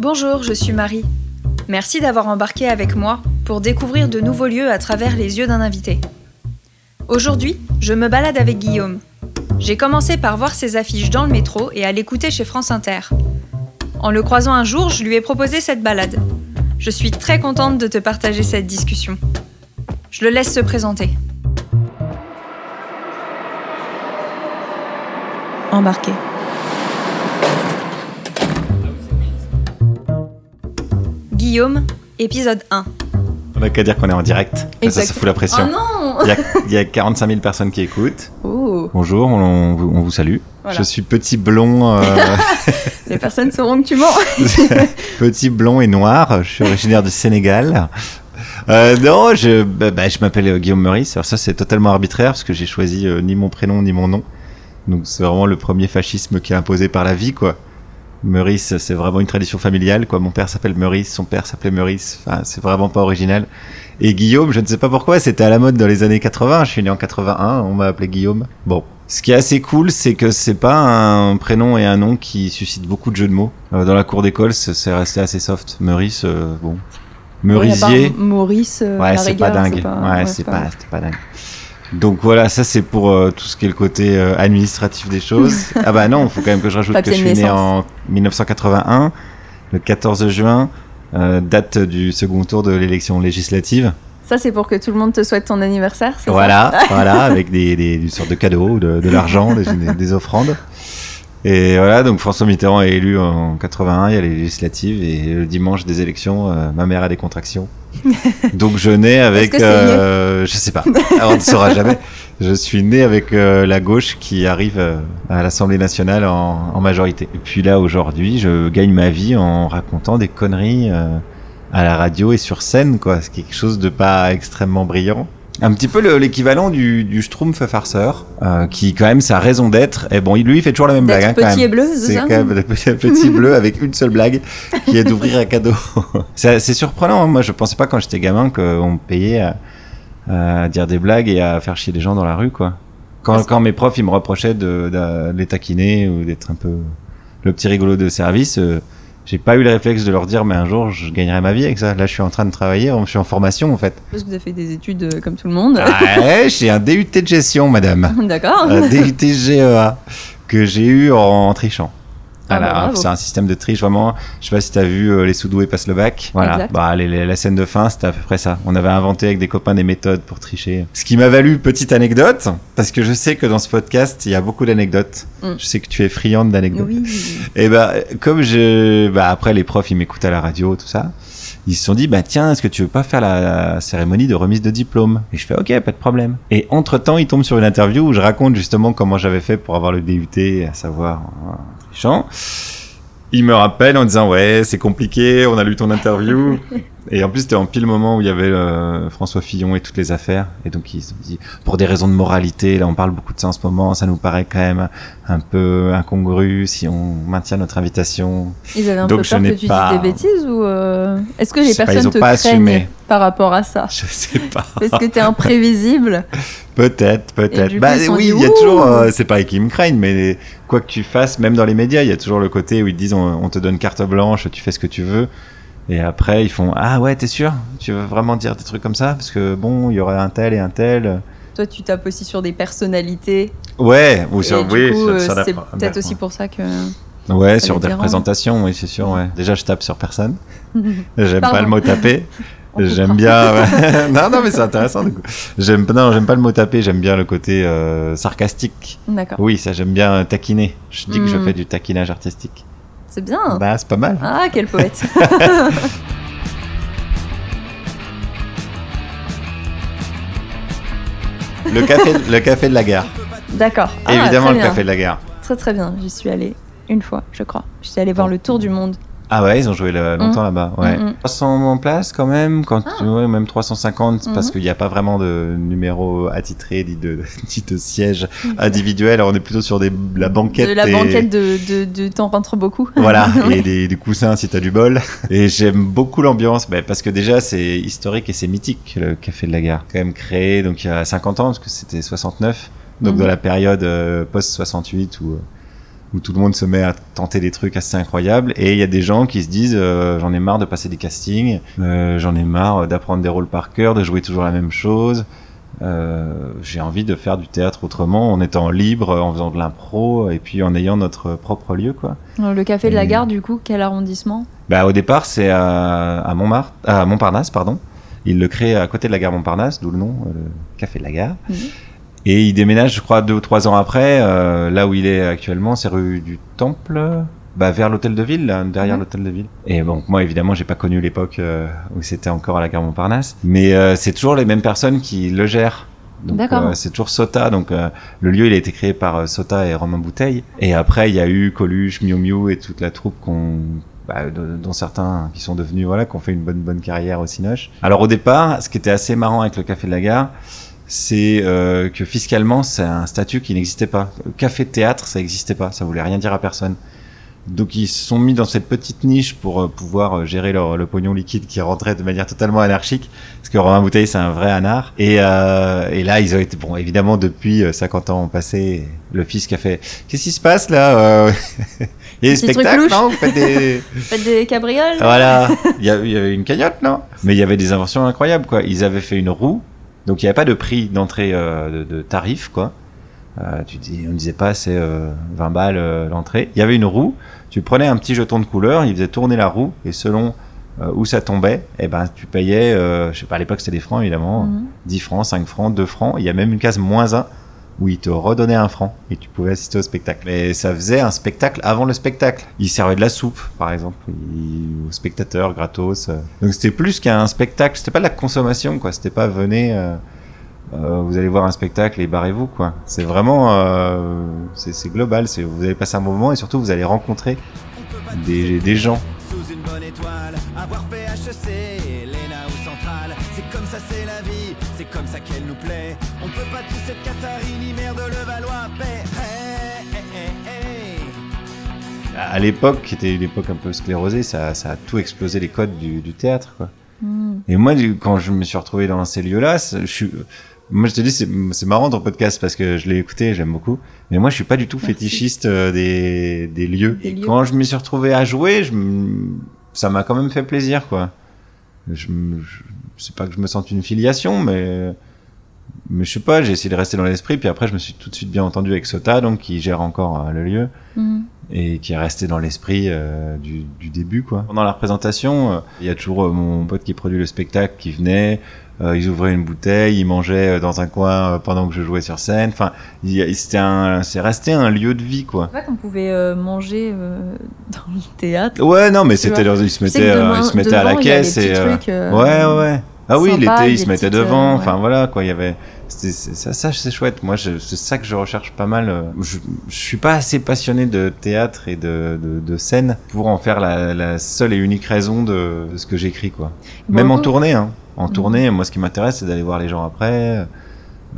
Bonjour, je suis Marie. Merci d'avoir embarqué avec moi pour découvrir de nouveaux lieux à travers les yeux d'un invité. Aujourd'hui, je me balade avec Guillaume. J'ai commencé par voir ses affiches dans le métro et à l'écouter chez France Inter. En le croisant un jour, je lui ai proposé cette balade. Je suis très contente de te partager cette discussion. Je le laisse se présenter. Embarqué. Guillaume, épisode 1. On n'a qu'à dire qu'on est en direct. Ça, ça fout la pression. Oh non Il y, a, il y a 45 000 personnes qui écoutent. Bonjour, on, on vous- on vous salue. Voilà. Je suis petit blond, euh, Les personnes sauront que tu mens. petit blond et noir. Je suis originaire du Sénégal. Euh, non, je, bah, bah, je m'appelle euh, Guillaume Meurice. Alors ça, c'est totalement arbitraire parce que j'ai choisi euh, ni mon prénom ni mon nom. Donc c'est vraiment le premier fascisme qui est imposé par la vie, quoi. Meurice, c'est vraiment une tradition familiale, quoi. Mon père s'appelle Meurice, son père s'appelait Meurice. Enfin, c'est vraiment pas original. Et Guillaume, je ne sais pas pourquoi, c'était à la mode dans les années 80. Je suis né en 81, on m'a appelé Guillaume. Bon. Ce qui est assez cool, c'est que c'est pas un prénom et un nom qui suscitent beaucoup de jeux de mots. Euh, dans la cour d'école, c'est resté assez soft. Meurice, euh, bon. Meurisier. Maurice, euh, Ouais, c'est pas dingue. ouais, c'est pas, c'est pas dingue. Donc voilà, ça c'est pour euh, tout ce qui est le côté euh, administratif des choses. ah bah non, il faut quand même que je rajoute que je suis né en 1981, le 14 juin, euh, date du second tour de l'élection législative. Ça, c'est pour que tout le monde te souhaite ton anniversaire, c'est ça? Voilà, voilà, avec des, des, une sorte de cadeaux, de, de l'argent, des, des- des offrandes. Et voilà, donc François Mitterrand est élu en 81, il y a les législatives, et le dimanche des élections, euh, ma mère a des contractions. Donc je nais avec, euh, je sais pas, on ne saura jamais. Je suis né avec euh, la gauche qui arrive euh, à l'Assemblée nationale en, en majorité. Et puis là aujourd'hui, je gagne ma vie en racontant des conneries à la radio et sur scène, quoi. C'est quelque chose de pas extrêmement brillant. Un petit peu le- l'équivalent du, du Schtroumpf farceur, euh, qui quand même sa raison d'être. Et bon, il- lui il fait toujours la même blague. Hein, quand petit même. et bleu, c'est quand même le petit, bleu avec une seule blague, qui est d'ouvrir un cadeau. c'est surprenant. hein. Moi, je pensais pas quand j'étais gamin qu'on me payait à, à dire des blagues et à faire chier les gens dans la rue, quoi. Quand, mes profs ils me reprochaient de, de les taquiner ou d'être un peu le petit rigolo de service, euh, j'ai pas eu le réflexe de leur dire mais un jour je gagnerai ma vie avec ça. Là je suis en train de travailler, je suis en formation en fait. Parce que vous avez fait des études euh, comme tout le monde. Ouais, j'ai un DUT de gestion madame. D'accord. Un DUT GEA que j'ai eu en, en trichant. Ah bah, c'est un système de triche vraiment. Je sais pas si t'as vu euh, les sous-doués passent le bac. Voilà, Exact. bah les- les- la scène de fin c'était à peu près ça. On avait inventé avec des copains des méthodes pour tricher. Ce qui m'a valu petite anecdote parce que je sais que dans ce podcast il y a beaucoup d'anecdotes. Mm. Je sais que tu es friande d'anecdotes. Oui. Et bah, comme je. Bah, après, les profs, ils m'écoutent à la radio, tout ça. Ils se sont dit, bah, tiens, est-ce que tu veux pas faire la cérémonie de remise de diplôme? Et je fais, ok, pas de problème. Et entre temps, ils tombent sur une interview où je raconte justement comment j'avais fait pour avoir le DUT, à savoir, en trichant. Ils me rappellent en disant, ouais, c'est compliqué, on a lu ton interview. Et en plus, c'était en pile moment où il y avait euh, François Fillon et toutes les affaires. Et donc, ils se sont dit, pour des raisons de moralité, là, on parle beaucoup de ça en ce moment, ça nous paraît quand même un peu incongru si on maintient notre invitation. Ils avaient un Donc, peu peur que tu pas- dises des bêtises ou euh, est-ce que les pas, personnes ils ont te pas craignent assumé. par rapport à ça? Je sais pas. Parce que t'es imprévisible. Peut-être, peut-être. coup, Bah oui, il y a toujours. euh, c'est pas qu'ils me craignent, mais quoi que tu fasses, même dans les médias, il y a toujours le côté où ils te disent on, on te donne carte blanche, tu fais ce que tu veux. Et après, ils font ah ouais, t'es sûr? Tu veux vraiment dire des trucs comme ça? Parce que bon, il y aura un tel et un tel. Toi, tu tapes aussi sur des personnalités. Ouais, ou sur et oui, euh, c'est bah, peut-être ouais. aussi pour ça que. Ouais, Ça sur des représentations, oui, c'est sûr. Ouais. Déjà, je tape sur personne. J'aime pas le mot taper. J'aime bien. ouais. non, non, mais c'est intéressant. Du coup. J'aime non, j'aime pas le mot taper. J'aime bien le côté euh, sarcastique. D'accord. Oui, ça, j'aime bien taquiner. Je dis que je Mm. fais du taquinage artistique. C'est bien. Bah, c'est pas mal. Ah, quel poète. Le café, le café de la gare. D'accord. Ah, Évidemment, le bien. café de la gare. Très très bien. J'y suis allée une fois, je crois. J'étais allée voir le tour du monde. Ah ouais, ils ont joué là- longtemps là-bas. Ouais. Mm, mm. 300 places quand même, quand Ah. ouais, même 350 parce qu'il n'y a pas vraiment de numéro attitré ni de, ni de siège individuel. Alors on est plutôt sur des, la banquette. De la et- banquette de, de, de t'en rentres beaucoup. Voilà, et des, des coussins si t'as du bol. Et j'aime beaucoup l'ambiance, bah, parce que déjà c'est historique et c'est mythique, le Café de la Gare. Quand même créé donc il y a 50 ans, parce que c'était 69, donc dans la période euh, post-68 où, euh, où tout le monde se met à tenter des trucs assez incroyables. Et il y a des gens qui se disent euh, j'en ai marre de passer des castings, euh, j'en ai marre d'apprendre des rôles par cœur, de jouer toujours la même chose. Euh, j'ai envie de faire du théâtre autrement, en étant libre, en faisant de l'impro, et puis en ayant notre propre lieu, quoi. Le café de la gare, du coup, quel arrondissement? Bah au départ, c'est à, à, Montmartre, à Montparnasse, pardon. Il le crée à côté de la gare Montparnasse, d'où le nom, le café de la gare. Mhm. Et il déménage, je crois, deux ou trois ans après, euh, là où il est actuellement, c'est rue du Temple, bah, vers l'hôtel de ville, derrière mhm. l'hôtel de ville. Et bon, moi évidemment, j'ai pas connu l'époque euh, où c'était encore à la gare Montparnasse, mais euh, c'est toujours les mêmes personnes qui le gèrent. D'accord. Euh, c'est toujours Sota, donc le lieu il a été créé par Sota et Romain Bouteille. Et après il y a eu Coluche, Miu Miu et toute la troupe qu'on bah, dont certains qui sont devenus voilà, qui ont fait une bonne bonne carrière au Cinoche. Alors au départ, ce qui était assez marrant avec le Café de la Gare, c'est que fiscalement c'est un statut qui n'existait pas. café théâtre, ça n'existait pas, ça voulait rien dire à personne. Donc ils se sont mis dans cette petite niche pour euh, pouvoir euh, gérer leur, le pognon liquide qui rentrait de manière totalement anarchique, parce que Romain Bouteille c'est un vrai anard. Et, euh, et, là ils ont été bon évidemment depuis 50 ans passé, le qui a fait qu'est-ce qui se passe là Il y a des spectacles, non? Vous faites des... faites des cabrioles? Voilà, il y, avait une cagnotte, non? Mais il y avait des inventions incroyables, quoi. Ils avaient fait une roue, donc il n'y avait pas de prix d'entrée de, de, tarif, quoi. Euh, tu dis, on ne disait pas c'est 20 euh, balles euh, l'entrée. Il y avait une roue, tu prenais un petit jeton de couleur, il faisait tourner la roue et selon où ça tombait, eh ben tu payais, je sais pas à l'époque c'était des francs évidemment, 10 mhm. francs, 5 francs, 2 francs. Il y a même une case moins 1 où il te redonnait un franc et tu pouvais assister au spectacle. Mais ça faisait un spectacle avant le spectacle. Il servait de la soupe, par exemple, aux spectateurs gratos. Donc c'était plus qu'un spectacle. C'était pas de la consommation, quoi. C'était pas venez. Euh, vous allez voir un spectacle et barrez-vous quoi. C'est vraiment euh, c'est global, vous allez passer un moment et surtout vous allez rencontrer des, gens. Sous une bonne étoile, avoir c'est comme ça c'est la vie, comme ça qu'elle nous plaît. On peut pas tous être mère de Levallois, paix. à l'époque, qui était une époque un peu sclérosée, ça, ça a tout explosé les codes du, du théâtre. Quoi. Hmm. Et moi, quand je me suis retrouvé dans ces lieux-là, je suis, moi, je te dis, c'est marrant ton podcast parce que je l'ai écouté, j'aime beaucoup. Mais moi, je suis pas du tout fétichiste euh, des, des, lieux. Et quand je me suis retrouvé à jouer, je, ça m'a quand même fait plaisir, quoi. Je, je c'est pas que je me sente une filiation, mais mais je sais pas, j'ai essayé de rester dans l'esprit. Puis après, je me suis tout de suite bien entendu avec Sota, donc qui gère encore euh, le lieu mhm. et qui est resté dans l'esprit euh, du, du, début, quoi. Pendant la représentation, il y a toujours mon pote qui produit le spectacle qui venait. Euh, ils ouvraient une bouteille, ils mangeaient euh, dans un coin euh, pendant que je jouais sur scène. Enfin, c'est resté un lieu de vie, quoi. C'est qu'on pouvait manger dans le théâtre. Ouais, non, mais c'était, ils se mettaient, ils se mettaient à la caisse et. Trucs, ouais, ouais. Ah oui, l'été, ils se mettaient devant. Enfin, voilà, quoi. Il y avait. Ça, ça c'est chouette. Moi, c'est ça que je recherche pas mal. Je, je suis pas assez passionné de théâtre et de, de, de scène pour en faire la, la, seule et unique raison de, de ce que j'écris, quoi. Même en tournée, hein en mhm. tournée. Moi, ce qui m'intéresse, c'est d'aller voir les gens après,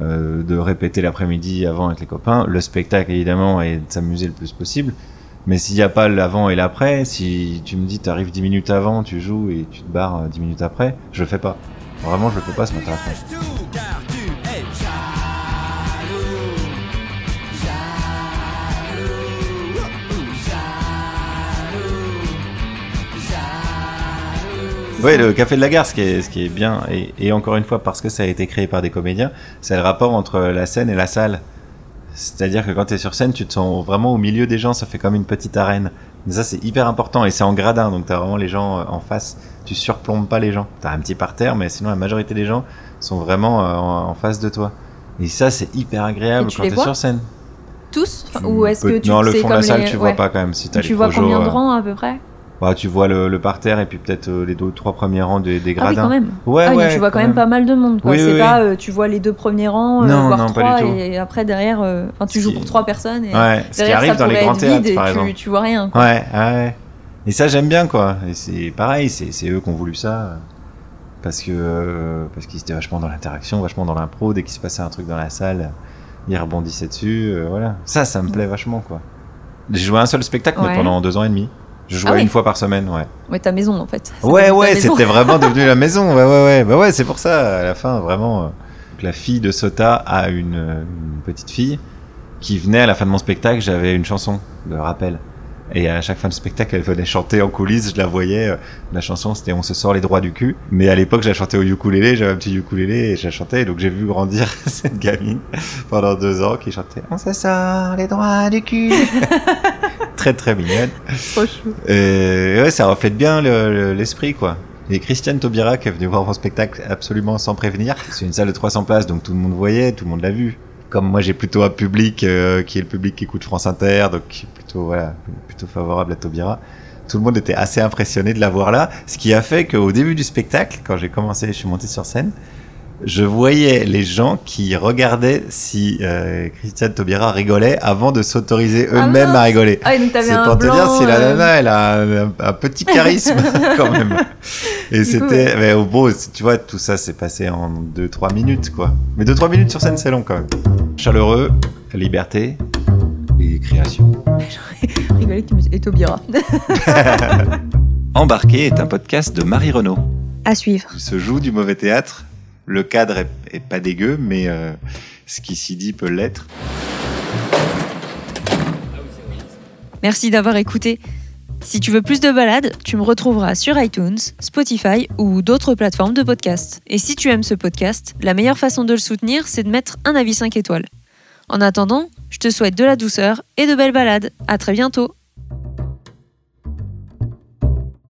euh, de répéter l'après-midi avant avec les copains. Le spectacle, évidemment, et de s'amuser le plus possible. Mais s'il n'y a pas l'avant et l'après, si tu me dis, tu arrives 10 minutes avant, tu joues et tu te barres 10 minutes après, je le fais pas. Vraiment, je le fais pas, ça m'intéresse Oui, le Café de la Gare, ce qui est, ce qui est bien, et, et, encore une fois, parce que ça a été créé par des comédiens, c'est le rapport entre la scène et la salle. C'est-à-dire que quand tu es sur scène, tu te sens vraiment au milieu des gens, ça fait comme une petite arène. Mais ça, c'est hyper important, et c'est en gradin, donc tu as vraiment les gens euh, en face. Tu surplombes pas les gens. Tu as un petit parterre, mais sinon, la majorité des gens sont vraiment euh, en, face de toi. Et ça, c'est hyper agréable quand tu es sur scène. Tous? Ou est-ce que tu Non, le fond de la salle, tu vois pas quand même. Si as tu vois combien de euh, rangs à peu près? Bah, tu vois le, le parterre et puis peut-être euh, les deux trois premiers rangs des, des gradins. Ah oui, quand même. Ouais, ah, ouais, tu vois quand, même, pas mal de monde. Quoi. Oui, c'est pas, euh, tu vois les deux premiers rangs, euh, non, voire non, trois, et après derrière, enfin, tu joues pour trois personnes. Et ouais, ce qui arrive dans les grands théâtres, par exemple. Tu, tu, vois rien. Quoi. Ouais, ouais. Et ça, j'aime bien, quoi. Et c'est pareil, c'est eux qui ont voulu ça. Parce que parce qu'ils étaient vachement dans l'interaction, vachement dans l'impro. Dès qu'il se passait un truc dans la salle, ils rebondissaient dessus. voilà. Ça, ça me plaît vachement, quoi. J'ai joué un seul spectacle, mais pendant deux ans et demi. Je jouais ah une fois par semaine, ouais. Ouais, ta maison en fait. Ouais, ouais, c'était vraiment devenu la maison. Ouais, ouais, ouais. Bah ouais, c'est pour ça, à la fin, vraiment. Euh, la fille de Sota a une, une petite fille qui venait à la fin de mon spectacle, j'avais une chanson de rappel. Et à chaque fin de spectacle, elle venait chanter en coulisses, je la voyais. euh, La chanson, c'était On se sort les droits du cul. Mais à l'époque, je la chantais au ukulélé, j'avais un petit ukulélé et je la chantais. Donc j'ai vu grandir cette gamine pendant deux ans qui chantait On se sort les droits du cul. très très mignonne. Trop chou. Et ouais, ça reflète bien le- le- l'esprit, quoi. Et Christiane Taubira qui est venue voir mon spectacle absolument sans prévenir. C'est une salle de 300 places, donc tout le monde voyait, tout le monde l'a vu. Comme moi, j'ai plutôt un public euh, qui est le public qui écoute France Inter, donc qui est plutôt, voilà, plutôt favorable à Taubira. Tout le monde était assez impressionné de la voir là, ce qui a fait qu'au début du spectacle, quand j'ai commencé, je suis monté sur scène, je voyais les gens qui regardaient si euh, Christiane Taubira rigolait avant de s'autoriser Ah eux-mêmes à rigoler. Ah, C'est pour te dire si la euh, nana, elle a un, un- un petit charisme quand même. Et c'était, mais au beau, tu vois, tout ça s'est passé en 2-3 minutes, quoi. Mais 2-3 minutes sur scène, c'est long quand même. Chaleureux, liberté et création. Rigoler qui me- et Taubira. Embarqué est un podcast de Marie Renaud. À suivre. Il se joue du mauvais théâtre. Le cadre est, pas dégueu, mais euh, ce qui s'y dit peut l'être. Merci d'avoir écouté. Si tu veux plus de balades, tu me retrouveras sur iTunes, Spotify ou d'autres plateformes de podcast. Et si tu aimes ce podcast, la meilleure façon de le soutenir, c'est de mettre un avis 5 étoiles. En attendant, je te souhaite de la douceur et de belles balades. À très bientôt.